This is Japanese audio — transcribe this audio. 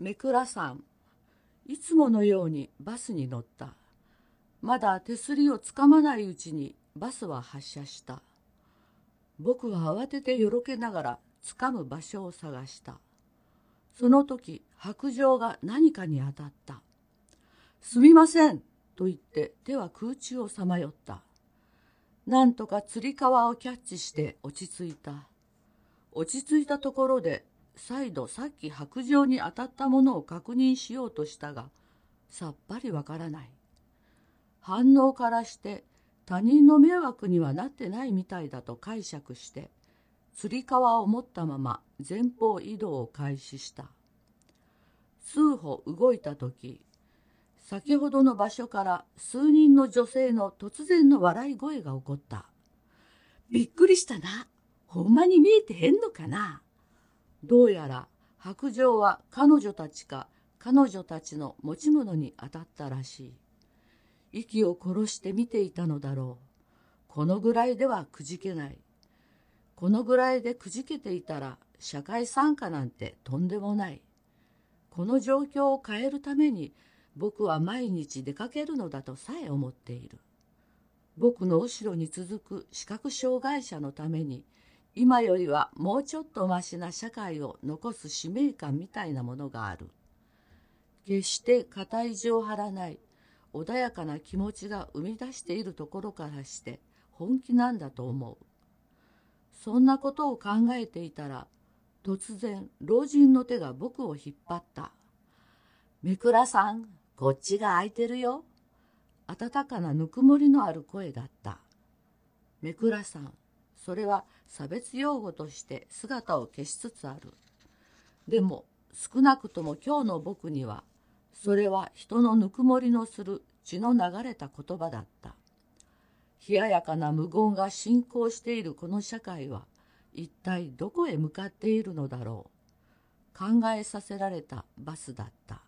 めくらさんいつものようにバスに乗った。まだ手すりをつかまないうちにバスは発車した。僕は慌ててよろけながらつかむ場所を探した。その時白状が何かに当たった「すみません」と言って手は空中をさまよった。なんとかつり革をキャッチして落ち着いた。落ち着いたところで再度さっき白状に当たったものを確認しようとしたがさっぱりわからない。反応からして他人の迷惑にはなってないみたいだと解釈してつり革を持ったまま前方移動を開始した。数歩動いた時先ほどの場所から数人の女性の突然の笑い声が起こった。びっくりしたな。ほんまに見えてへんのかな。どうやら白状は彼女たちか彼女たちの持ち物に当たったらしい。息を殺して見ていたのだろう。このぐらいではくじけない。このぐらいでくじけていたら社会参加なんてとんでもない。この状況を変えるために僕は毎日出かけるのだとさえ思っている。僕の後ろに続く視覚障害者のために今よりはもうちょっとましな社会を残す使命感みたいなものがある。決して肩意地を張らない穏やかな気持ちが生み出しているところからして本気なんだと思う。そんなことを考えていたら突然老人の手が僕を引っ張った「めくらさんこっちが空いてるよ」温かなぬくもりのある声だっためくらさんそれは差別用語として姿を消しつつある。でも少なくとも今日の僕にはそれは人のぬくもりのする血の流れた言葉だった。冷ややかな無言が進行しているこの社会は一体どこへ向かっているのだろう。考えさせられたバスだった。